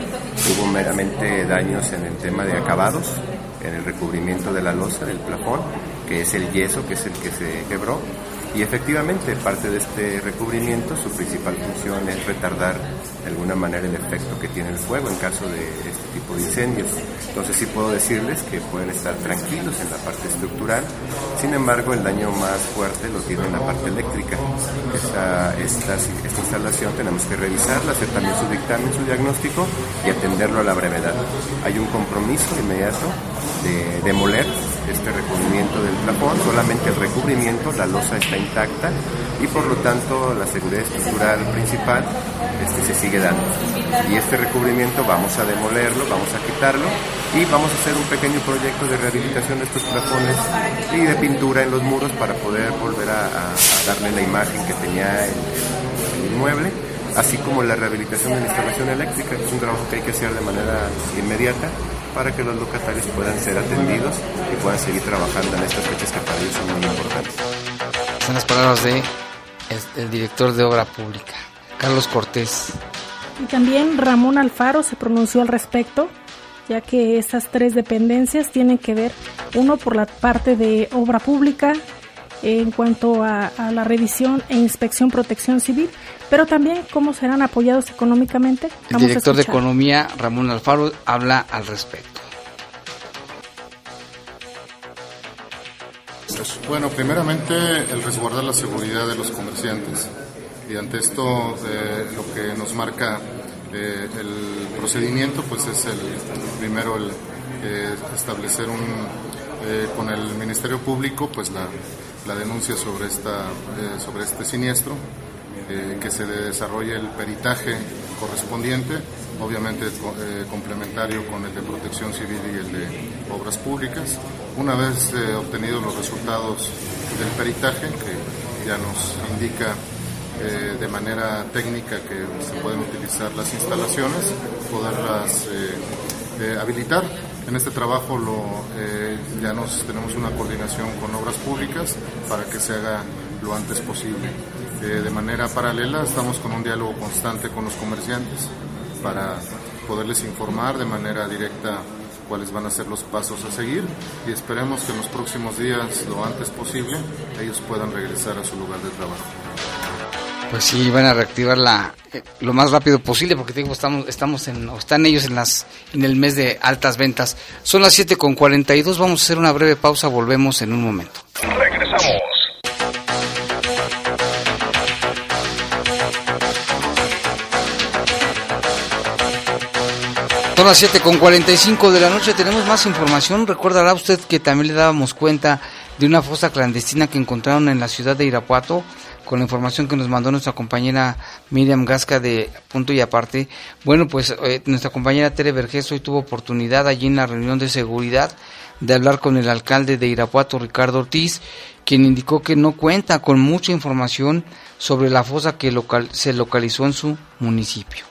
Hubo meramente daños en el tema de acabados, en el recubrimiento de la losa, del plafón, que es el yeso, que es el que se quebró. Y efectivamente, parte de este recubrimiento, su principal función es retardar de alguna manera el efecto que tiene el fuego en caso de este tipo de incendios. Entonces sí puedo decirles que pueden estar tranquilos en la parte estructural, sin embargo el daño más fuerte lo tiene en la parte eléctrica. Esta, esta, esta instalación tenemos que revisarla, hacer también su dictamen, su diagnóstico y atenderlo a la brevedad. Hay un compromiso inmediato de demoler este recubrimiento del plafón, solamente el recubrimiento, la losa está intacta y por lo tanto la seguridad estructural principal este, se sigue dando. Y este recubrimiento vamos a demolerlo, vamos a quitarlo y vamos a hacer un pequeño proyecto de rehabilitación de estos plafones y de pintura en los muros para poder volver a, darle la imagen que tenía el, el inmueble así como la rehabilitación de la instalación eléctrica, que es un trabajo que hay que hacer de manera inmediata para que los locatarios puedan ser atendidos y puedan seguir trabajando en estas fechas que para ellos son muy importantes. Son las palabras de el director de obra pública, Carlos Cortés. Y también Ramón Alfaro se pronunció al respecto, ya que estas tres dependencias tienen que ver, uno por la parte de obra pública, en cuanto a, la revisión e inspección protección civil, pero también cómo serán apoyados económicamente. El director de Economía, Ramón Alfaro, habla al respecto. Bueno, primeramente el resguardar la seguridad de los comerciantes y ante esto eh, lo que nos marca eh, el procedimiento pues es el primero el eh, establecer un con el Ministerio Público pues la, la denuncia sobre esta sobre este siniestro que se desarrolle el peritaje correspondiente obviamente complementario con el de protección civil y el de obras públicas una vez obtenidos los resultados del peritaje que ya nos indica eh, de manera técnica que se pueden utilizar las instalaciones, poderlas eh, eh, habilitar. En este trabajo lo, ya nos tenemos una coordinación con obras públicas para que se haga lo antes posible. de manera paralela estamos con un diálogo constante con los comerciantes para poderles informar de manera directa cuáles van a ser los pasos a seguir y esperemos que en los próximos días, lo antes posible, ellos puedan regresar a su lugar de trabajo. Pues sí, van a reactivarla eh, lo más rápido posible porque digo, estamos, estamos en, están ellos en las en el mes de altas ventas. Son las 7 con 42, vamos a hacer una breve pausa, volvemos en un momento. Regresamos. Son las 7 con 45 de la noche, tenemos más información. Recordará usted que también le dábamos cuenta de una fosa clandestina que encontraron en la ciudad de Irapuato con la información que nos mandó nuestra compañera Miriam Gasca de Punto y Aparte. Bueno, pues eh, nuestra compañera Tere Vergés hoy tuvo oportunidad allí en la reunión de seguridad de hablar con el alcalde de Irapuato, Ricardo Ortiz, quien indicó que no cuenta con mucha información sobre la fosa que se localizó en su municipio.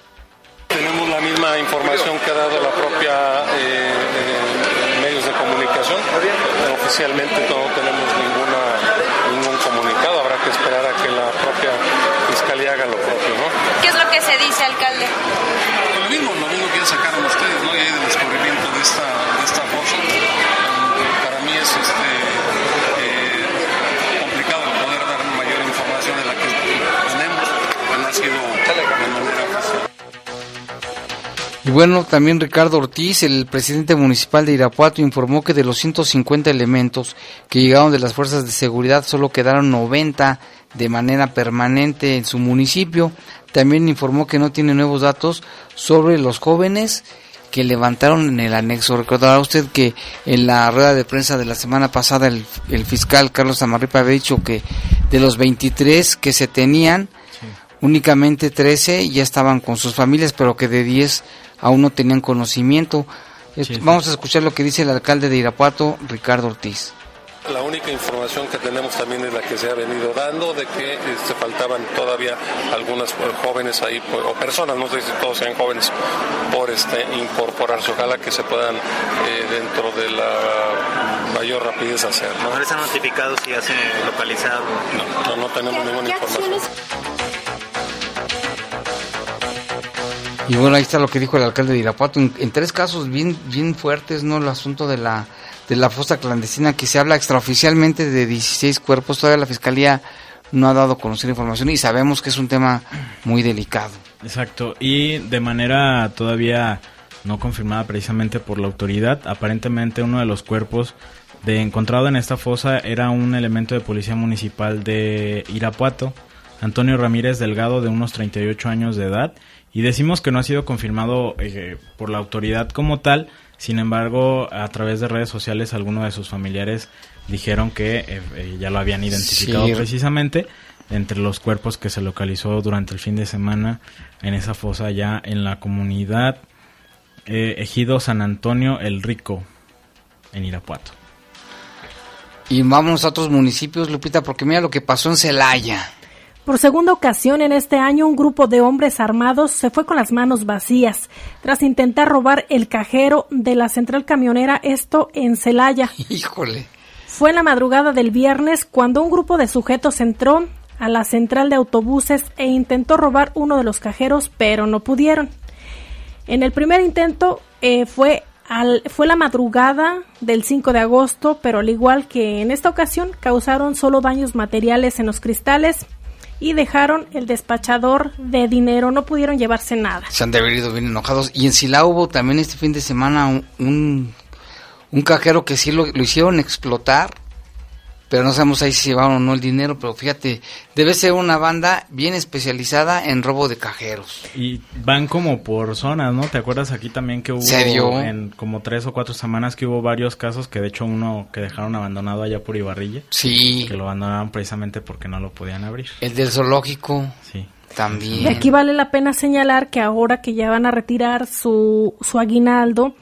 Tenemos la misma información que ha dado la propia eh, eh, medios de comunicación. Oficialmente no tenemos ninguna, ningún comunicado que esperar a que la propia fiscalía haga lo propio, ¿no? ¿Qué es lo que se dice, alcalde? Lo mismo, lo mismo que ya sacaron ustedes, ¿no? Y hay del descubrimiento de esta, de esta fosa. Para mí es este, eh, complicado poder dar mayor información de la que tenemos, pues no ha sido de manera fácil. Y bueno, también Ricardo Ortiz, el presidente municipal de Irapuato, informó que de los 150 elementos que llegaron de las fuerzas de seguridad solo quedaron 90 de manera permanente en su municipio. También informó que no tiene nuevos datos sobre los jóvenes que levantaron en el anexo. Recordará usted que en la rueda de prensa de la semana pasada el, fiscal Carlos Amarripa había dicho que de los 23 que se tenían, únicamente 13 ya estaban con sus familias, pero que de 10 aún no tenían conocimiento. Vamos a escuchar lo que dice el alcalde de Irapuato, Ricardo Ortiz. La única información que tenemos también es la que se ha venido dando de que se este, faltaban todavía algunas jóvenes ahí o personas, no sé si todos sean jóvenes, por este incorporarse. Ojalá que se puedan eh, dentro de la mayor rapidez hacer. ¿No les han notificado si ya se localizado? No, no, no tenemos ninguna información. Y bueno, ahí está lo que dijo el alcalde de Irapuato. En, tres casos bien, bien fuertes, ¿no? El asunto de la, de la fosa clandestina, que se habla extraoficialmente de 16 cuerpos. Todavía la fiscalía no ha dado a conocer información y sabemos que es un tema muy delicado. Exacto. Y de manera todavía no confirmada precisamente por la autoridad, aparentemente uno de los cuerpos de encontrado en esta fosa era un elemento de policía municipal de Irapuato, Antonio Ramírez Delgado, de unos 38 años de edad, y decimos que no ha sido confirmado eh, por la autoridad como tal, sin embargo, a través de redes sociales algunos de sus familiares dijeron que eh, eh, ya lo habían identificado precisamente entre los cuerpos que se localizó durante el fin de semana en esa fosa ya en la comunidad Ejido San Antonio el Rico en Irapuato. Y vamos a otros municipios, Lupita, porque mira lo que pasó en Celaya. Por segunda ocasión en este año, un grupo de hombres armados se fue con las manos vacías tras intentar robar el cajero de la central camionera, esto en Celaya. Híjole. Fue en la madrugada del viernes cuando un grupo de sujetos entró a la central de autobuses e intentó robar uno de los cajeros, pero no pudieron. En el primer intento eh, fue, al, fue la madrugada del 5 de agosto, pero al igual que en esta ocasión causaron solo daños materiales en los cristales y dejaron el despachador de dinero, no pudieron llevarse nada. Se han de haber ido bien enojados. Y en Silao hubo también este fin de semana un, un, un cajero que sí lo, lo hicieron explotar pero no sabemos ahí si llevaron o no el dinero, pero fíjate, debe ser una banda bien especializada en robo de cajeros. Y van como por zonas, ¿no? ¿Te acuerdas aquí también que hubo en como tres o cuatro semanas que hubo varios casos, que de hecho uno que dejaron abandonado allá por Ibarrilla? Sí. Que lo abandonaron precisamente porque no lo podían abrir. El del zoológico. Sí. También. Y aquí vale la pena señalar que ahora que ya van a retirar su, su aguinaldo,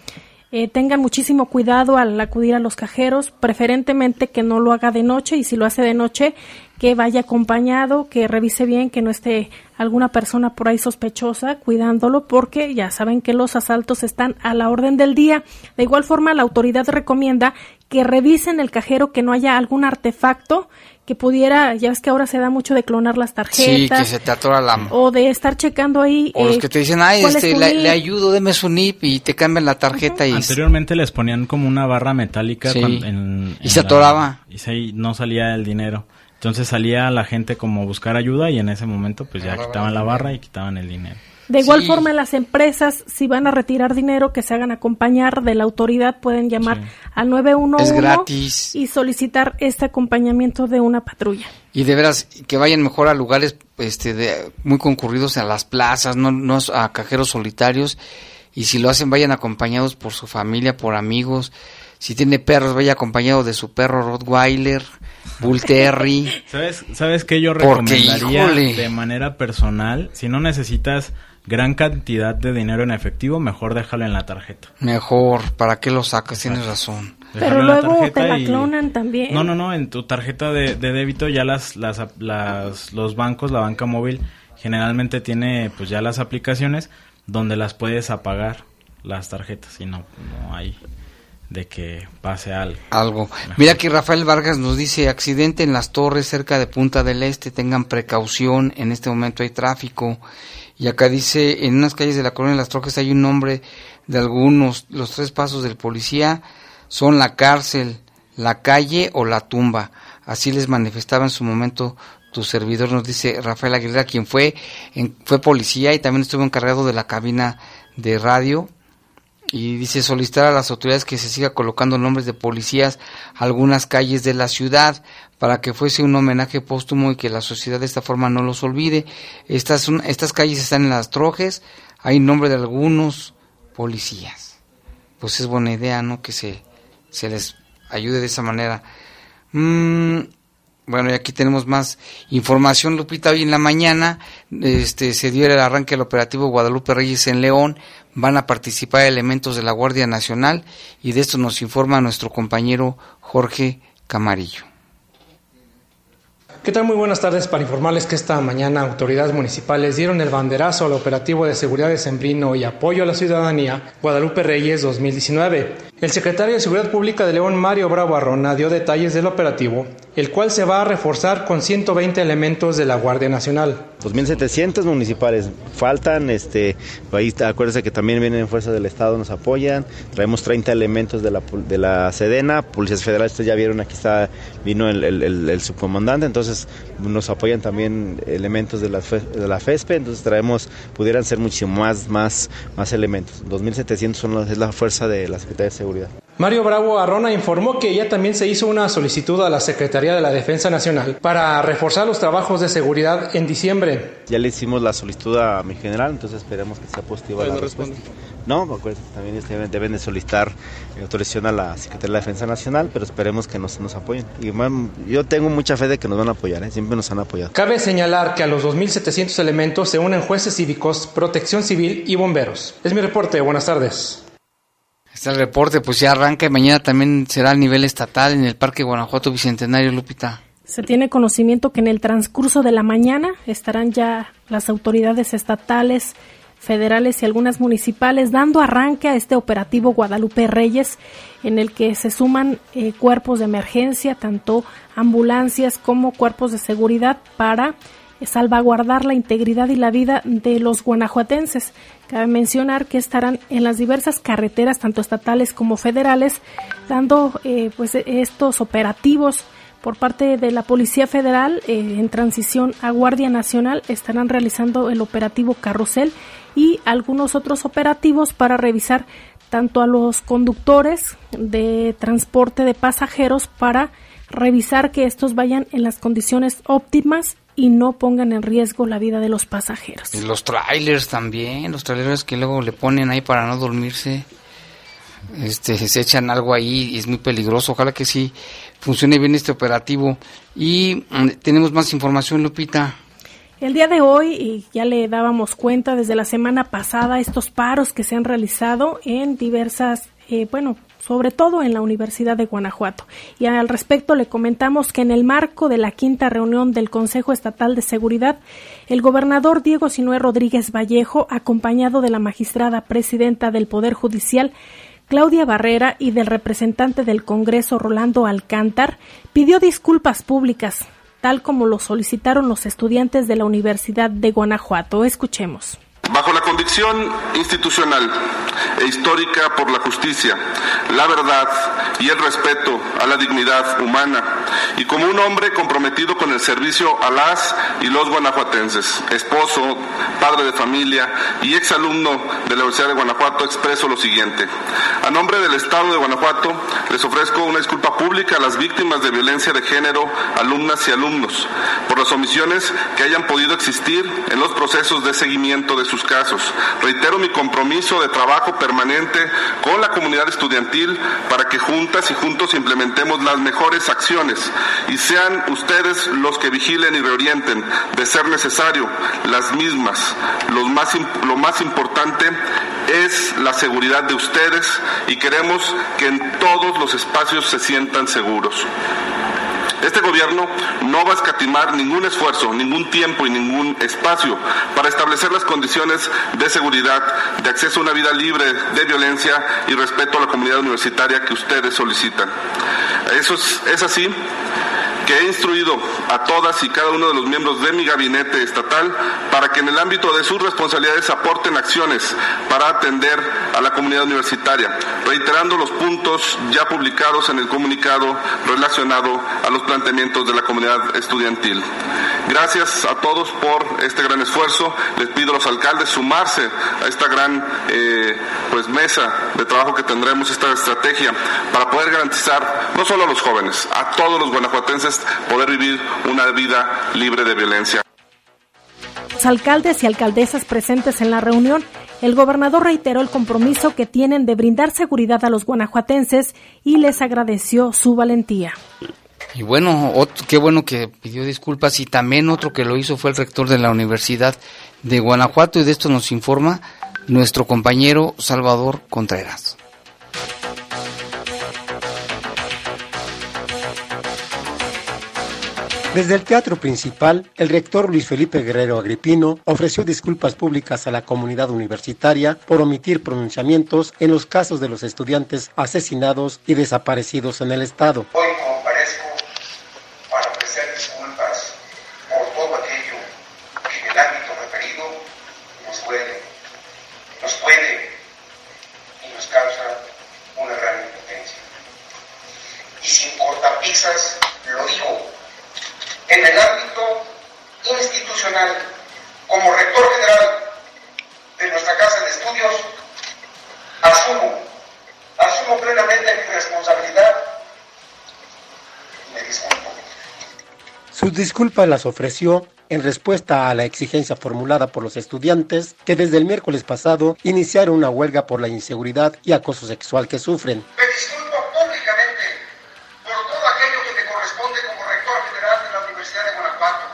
eh, tengan muchísimo cuidado al acudir a los cajeros, preferentemente que no lo haga de noche y si lo hace de noche que vaya acompañado, que revise bien que no esté alguna persona por ahí sospechosa cuidándolo porque ya saben que los asaltos están a la orden del día. De igual forma, la autoridad recomienda que revisen el cajero que no haya algún artefacto que pudiera, ya ves que ahora se da mucho de clonar las tarjetas. Sí, que se te atora la... O de estar checando ahí. O los eh, que te dicen, ay, este, le, ayudo, deme su NIP y te cambian la tarjeta. y Anteriormente les ponían como una barra metálica. y se atoraba. y se, no salía el dinero. Entonces salía la gente como a buscar ayuda y en ese momento pues ya quitaban la barra y quitaban el dinero. De igual forma, las empresas, si van a retirar dinero, que se hagan acompañar de la autoridad, pueden llamar al 911 gratis. y solicitar este acompañamiento de una patrulla. Y de veras, que vayan mejor a lugares este, de, muy concurridos, a las plazas, no, no a cajeros solitarios. Y si lo hacen, vayan acompañados por su familia, por amigos. Si tiene perros, vaya acompañado de su perro Rottweiler, Bull Terry. ¿Sabes, ¿Sabes qué yo recomendaría de manera personal? Si no necesitas gran cantidad de dinero en efectivo, mejor déjalo en la tarjeta. Mejor, ¿para qué lo sacas? Tienes razón. Pero luego te la clonan también. No, no, no, en tu tarjeta de, débito ya las, las, las, los bancos, la banca móvil, generalmente tiene pues ya las aplicaciones donde las puedes apagar las tarjetas y no, no hay de que pase algo. Algo. Mira que Rafael Vargas nos dice accidente en las torres cerca de Punta del Este, tengan precaución, en este momento hay tráfico. Y acá dice, en unas calles de la colonia de Las Trojes hay un nombre de algunos, los tres pasos del policía son la cárcel, la calle o la tumba. Así les manifestaba en su momento tu servidor, nos dice Rafael Aguilera, quien fue, fue policía y también estuvo encargado de la cabina de radio. Y dice solicitar a las autoridades que se siga colocando nombres de policías a algunas calles de la ciudad para que fuese un homenaje póstumo y que la sociedad de esta forma no los olvide. Estas, estas calles están en las trojes, hay nombre de algunos policías. Pues es buena idea, ¿no? Que se, se les ayude de esa manera. Mm, bueno, y aquí tenemos más información, Lupita. Hoy en la mañana este, se dio el arranque del operativo Guadalupe Reyes en León. Van a participar elementos de la Guardia Nacional y de esto nos informa nuestro compañero Jorge Camarillo. ¿Qué tal? Muy buenas tardes para informarles que esta mañana autoridades municipales dieron el banderazo al operativo de seguridad de Sembrino y apoyo a la ciudadanía Guadalupe Reyes 2019. El secretario de Seguridad Pública de León, Mario Bravo Arrona, dio detalles del operativo, el cual se va a reforzar con 120 elementos de la Guardia Nacional. 2.700 municipales faltan, este, ahí acuérdense que también vienen fuerzas del Estado, nos apoyan, traemos 30 elementos de la, de la Sedena, policías federales, ustedes ya vieron, aquí está, vino el, el subcomandante, entonces nos apoyan también elementos de la, de la FESPE, entonces traemos, pudieran ser muchísimo más, más, más elementos. 2.700 son es la fuerza de la Secretaría de Seguridad. Mario Bravo Arrona informó que ya también se hizo una solicitud a la Secretaría de la Defensa Nacional para reforzar los trabajos de seguridad en diciembre. Ya le hicimos la solicitud a mi general, entonces esperemos que sea positiva la respuesta. No, pues también deben de solicitar autorización a la Secretaría de la Defensa Nacional, pero esperemos que nos, nos apoyen. Y yo tengo mucha fe de que nos van a apoyar, ¿eh? siempre nos han apoyado. Cabe señalar que a los 2.700 elementos se unen jueces cívicos, protección civil y bomberos. Es mi reporte, buenas tardes. Está reporte, pues ya arranca y mañana también será a nivel estatal en el Parque Guanajuato Bicentenario, Lupita. Se tiene conocimiento que en el transcurso de la mañana estarán ya las autoridades estatales federales y algunas municipales, dando arranque a este operativo Guadalupe Reyes, en el que se suman eh, cuerpos de emergencia, tanto ambulancias como cuerpos de seguridad para salvaguardar la integridad y la vida de los guanajuatenses. Cabe mencionar que estarán en las diversas carreteras, tanto estatales como federales, dando eh, pues estos operativos. Por parte de la Policía Federal eh, en transición a Guardia Nacional estarán realizando el operativo Carrusel y algunos otros operativos para revisar tanto a los conductores de transporte de pasajeros para revisar que estos vayan en las condiciones óptimas y no pongan en riesgo la vida de los pasajeros. Y los trailers también, los trailers que luego le ponen ahí para no dormirse, este, se echan algo ahí y es muy peligroso. Ojalá que sí funcione bien este operativo. Y mm, tenemos más información, Lupita. El día de hoy, y ya le dábamos cuenta desde la semana pasada, estos paros que se han realizado en diversas, eh, bueno, sobre todo en la Universidad de Guanajuato. Y al respecto le comentamos que en el marco de la quinta reunión del Consejo Estatal de Seguridad, el gobernador Diego Sinué Rodríguez Vallejo, acompañado de la magistrada presidenta del Poder Judicial, Claudia Barrera y del representante del Congreso Rolando Alcántar, pidió disculpas públicas, tal como lo solicitaron los estudiantes de la Universidad de Guanajuato. Escuchemos. Bajo la convicción institucional e histórica por la justicia, la verdad y el respeto a la dignidad humana, y como un hombre comprometido con el servicio a las y los guanajuatenses, esposo, padre de familia y exalumno de la Universidad de Guanajuato, expreso lo siguiente. A nombre del Estado de Guanajuato, les ofrezco una disculpa pública a las víctimas de violencia de género, alumnas y alumnos, por las omisiones que hayan podido existir en los procesos de seguimiento de sus casos. Reitero mi compromiso de trabajo permanente con la comunidad estudiantil para que juntas y juntos implementemos las mejores acciones y sean ustedes los que vigilen y reorienten, de ser necesario, las mismas. lo más importante es la seguridad de ustedes y queremos que en todos los espacios se sientan seguros. Este gobierno no va a escatimar ningún esfuerzo, ningún tiempo y ningún espacio para establecer las condiciones de seguridad, de acceso a una vida libre de violencia y respeto a la comunidad universitaria que ustedes solicitan. Eso es, así que he instruido a todas y cada uno de los miembros de mi gabinete estatal para que en el ámbito de sus responsabilidades aporten acciones para atender a la comunidad universitaria, reiterando los puntos ya publicados en el comunicado relacionado a los planteamientos de la comunidad estudiantil. Gracias a todos por este gran esfuerzo. Les pido a los alcaldes sumarse a esta gran eh, pues mesa de trabajo que tendremos, esta estrategia, para poder garantizar no solo a los jóvenes, a todos los guanajuatenses poder vivir una vida libre de violencia. Los alcaldes y alcaldesas presentes en la reunión, el gobernador reiteró el compromiso que tienen de brindar seguridad a los guanajuatenses y les agradeció su valentía. Y bueno, qué bueno que pidió disculpas y también otro que lo hizo fue el rector de la Universidad de Guanajuato y de esto nos informa nuestro compañero Salvador Contreras. Desde el teatro principal, el rector Luis Felipe Guerrero Agripino ofreció disculpas públicas a la comunidad universitaria por omitir pronunciamientos en los casos de los estudiantes asesinados y desaparecidos en el Estado comparezco para ofrecer disculpas por todo aquello que en el ámbito referido nos duele, nos puede y nos causa una gran impotencia. Y sin cortapisas lo digo en el ámbito institucional, como rector general de nuestra Casa de Estudios, asumo, asumo plenamente mi responsabilidad y me disculpo. Sus disculpas las ofreció en respuesta a la exigencia formulada por los estudiantes que desde el miércoles pasado iniciaron una huelga por la inseguridad y acoso sexual que sufren. Me disculpo públicamente por todo aquello que me corresponde como rector general de la Universidad de Guanajuato,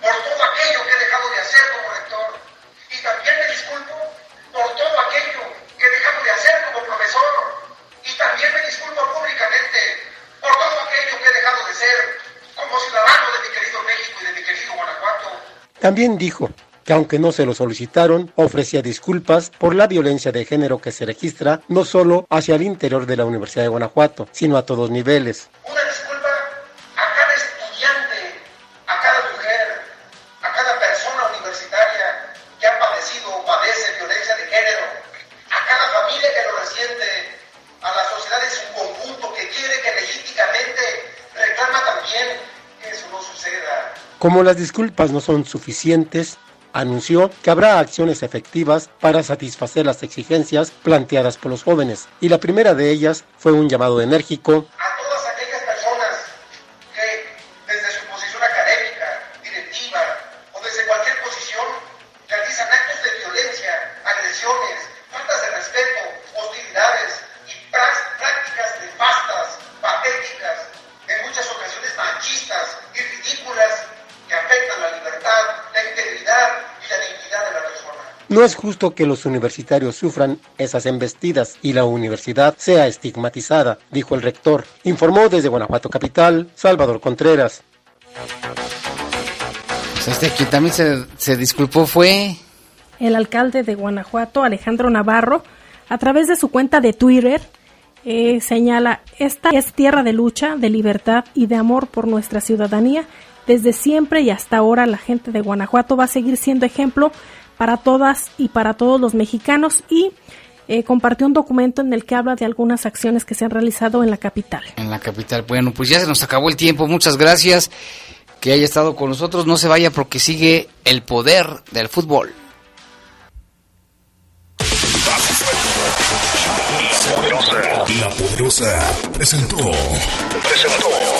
por todo aquello que he dejado de hacer como rector, y también me disculpo por todo aquello que he dejado de hacer como profesor, y también me disculpo públicamente por todo aquello que he dejado de ser como ciudadano de mi querido México y de mi querido Guanajuato. También dijo que aunque no se lo solicitaron, ofrecía disculpas por la violencia de género que se registra no solo hacia el interior de la Universidad de Guanajuato, sino a todos niveles. Como las disculpas no son suficientes, anunció que habrá acciones efectivas para satisfacer las exigencias planteadas por los jóvenes, y la primera de ellas fue un llamado enérgico No es justo que los universitarios sufran esas embestidas y la universidad sea estigmatizada, dijo el rector. Informó desde Guanajuato Capital, Salvador Contreras. Pues este que también se, se disculpó fue El alcalde de Guanajuato, Alejandro Navarro, a través de su cuenta de Twitter, eh, señala, esta es tierra de lucha, de libertad y de amor por nuestra ciudadanía. Desde siempre y hasta ahora la gente de Guanajuato va a seguir siendo ejemplo para todas y para todos los mexicanos y eh, compartió un documento en el que habla de algunas acciones que se han realizado en la capital. en la capital. Bueno, pues ya se nos acabó el tiempo. Muchas gracias que haya estado con nosotros. No se vaya porque sigue el poder del fútbol. La Poderosa presentó. Presentó.